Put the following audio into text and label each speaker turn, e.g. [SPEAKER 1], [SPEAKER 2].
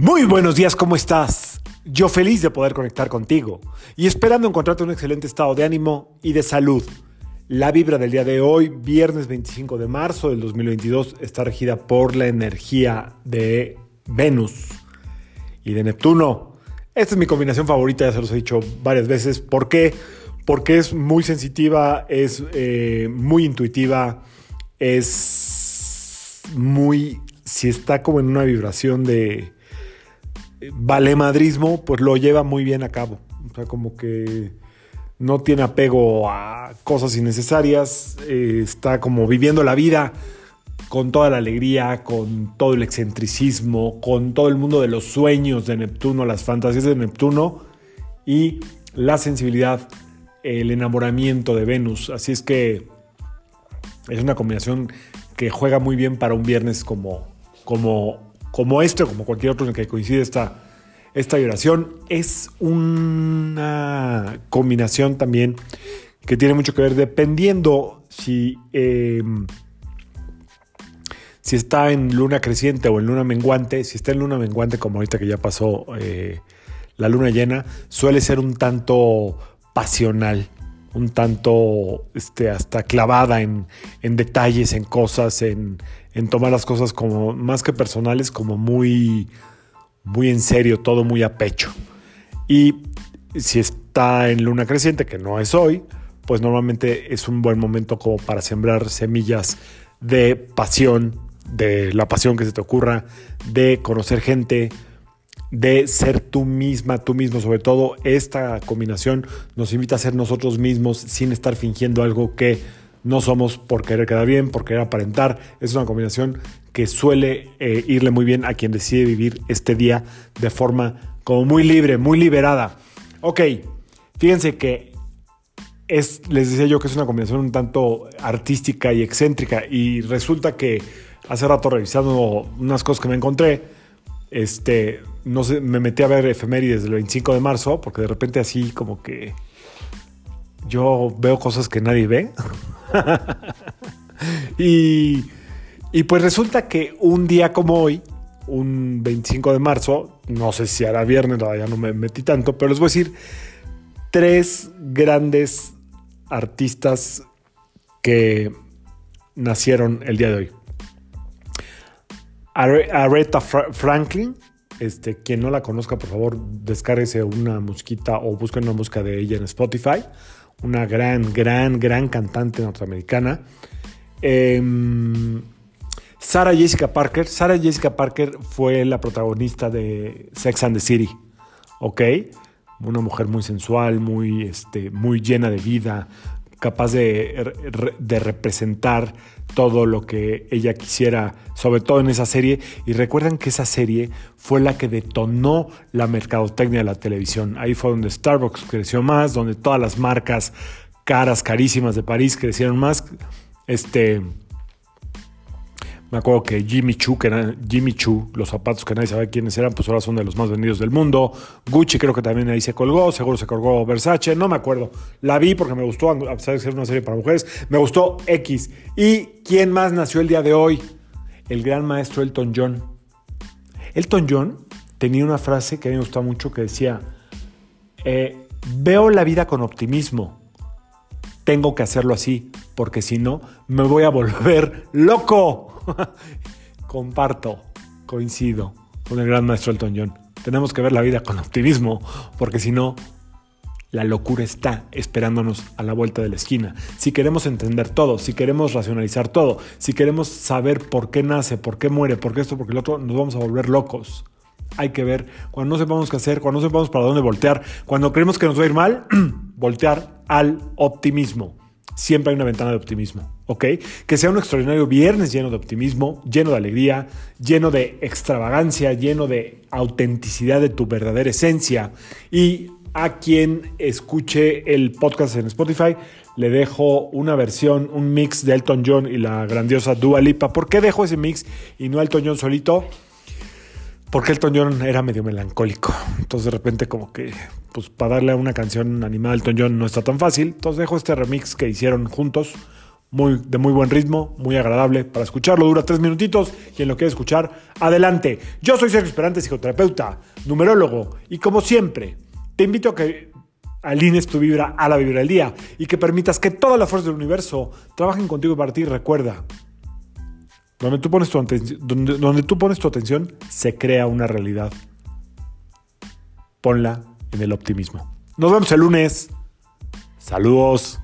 [SPEAKER 1] Muy buenos días, ¿cómo estás? Yo feliz de poder conectar contigo y esperando encontrarte un excelente estado de ánimo y de salud. La vibra del día de hoy, viernes 25 de marzo del 2022, está regida por la energía de Venus y de Neptuno. Esta es mi combinación favorita, ya se los he dicho varias veces. ¿Por qué? Porque es muy sensitiva, es eh, muy intuitiva, es muy... si está como en una vibración de valemadrismo, pues lo lleva muy bien a cabo. O sea, como que no tiene apego a cosas innecesarias, eh, está como viviendo la vida con toda la alegría, con todo el excentricismo, con todo el mundo de los sueños de Neptuno, las fantasías de Neptuno y la sensibilidad, el enamoramiento de Venus. Así es que es una combinación que juega muy bien para un viernes como, como como este o como cualquier otro en el que coincide esta, esta vibración, es una combinación también que tiene mucho que ver dependiendo si, em, si está en luna creciente o en luna menguante. Si está en luna menguante, como ahorita que ya pasó eh, la luna llena, suele ser un tanto pasional un tanto este, hasta clavada en, detalles, en cosas, en, tomar las cosas como más que personales, como muy, muy en serio, todo muy a pecho. Y si está en luna creciente, que no es hoy, pues normalmente es un buen momento como para sembrar semillas de pasión, de la pasión que se te ocurra, de conocer gente, de ser tú misma, tú mismo. Sobre todo esta combinación nos invita a ser nosotros mismos sin estar fingiendo algo que no somos por querer quedar bien, por querer aparentar. Es una combinación que suele eh, irle muy bien a quien decide vivir este día de forma como muy libre, muy liberada. Ok, fíjense que es, les decía yo que es una combinación un tanto artística y excéntrica y resulta que hace rato revisando unas cosas que me encontré, este, no sé, me metí a ver efemérides del 25 de marzo, porque de repente así como que yo veo cosas que nadie ve. y, y pues resulta que un día como hoy, un 25 de marzo, no sé si hará viernes, todavía no me metí tanto, pero les voy a decir tres grandes artistas que nacieron el día de hoy. Aretha Franklin, este, quien no la conozca, por favor, descárguese una mosquita o busquen una música de ella en Spotify. Una gran, gran, gran cantante norteamericana. Em, Sarah Jessica Parker. Sarah Jessica Parker fue la protagonista de Sex and the City. ¿Ok? Una mujer muy sensual, muy, este, muy llena de vida, capaz de, de, representar todo lo que ella quisiera, sobre todo en esa serie. Y recuerden que esa serie fue la que detonó la mercadotecnia de la televisión. Ahí fue donde Starbucks creció más, donde todas las marcas caras, carísimas de París crecieron más. Este, me acuerdo que Jimmy Choo, que era Jimmy Choo, los zapatos que nadie sabe quiénes eran, pues ahora son de los más vendidos del mundo. Gucci creo que también ahí se colgó, seguro se colgó Versace, no me acuerdo. La vi porque me gustó, a pesar de ser una serie para mujeres, me gustó X. ¿Y quién más nació el día de hoy? El gran maestro Elton John. Elton John tenía una frase que a mí me gustó mucho que decía, eh, veo la vida con optimismo. Tengo que hacerlo así, porque si no, me voy a volver loco. Comparto, coincido con el gran maestro Elton John. Tenemos que ver la vida con optimismo, porque si no, la locura está esperándonos a la vuelta de la esquina. Si queremos entender todo, si queremos racionalizar todo, si queremos saber por qué nace, por qué muere, por qué esto, por qué el otro, nos vamos a volver locos. Hay que ver, cuando no sepamos qué hacer, cuando no sepamos para dónde voltear, cuando creemos que nos va a ir mal, voltear al optimismo siempre hay una ventana de optimismo, ¿ok? Que sea un extraordinario viernes lleno de optimismo, lleno de alegría, lleno de extravagancia, lleno de autenticidad de tu verdadera esencia. Y a quien escuche el podcast en Spotify, le dejo una versión, un mix de Elton John y la grandiosa Dua Lipa. ¿Por qué dejo ese mix y no Elton John solito? Porque Elton John era medio melancólico. Entonces de repente como que, pues para darle a una canción animada a Elton no está tan fácil. Entonces dejo este remix que hicieron juntos muy, de muy buen ritmo, muy agradable para escucharlo. Dura tres minutitos. Quien lo quiere escuchar, adelante. Yo soy Sergio Esperante, psicoterapeuta, numerólogo, y como siempre, te invito a que alinees tu vibra a la vibra del día y que permitas que todas las fuerzas del universo trabajen contigo para ti. Recuerda, donde tú, pones tu donde, donde tú pones tu atención, se crea una realidad. Ponla en el optimismo. Nos vemos el lunes. Saludos.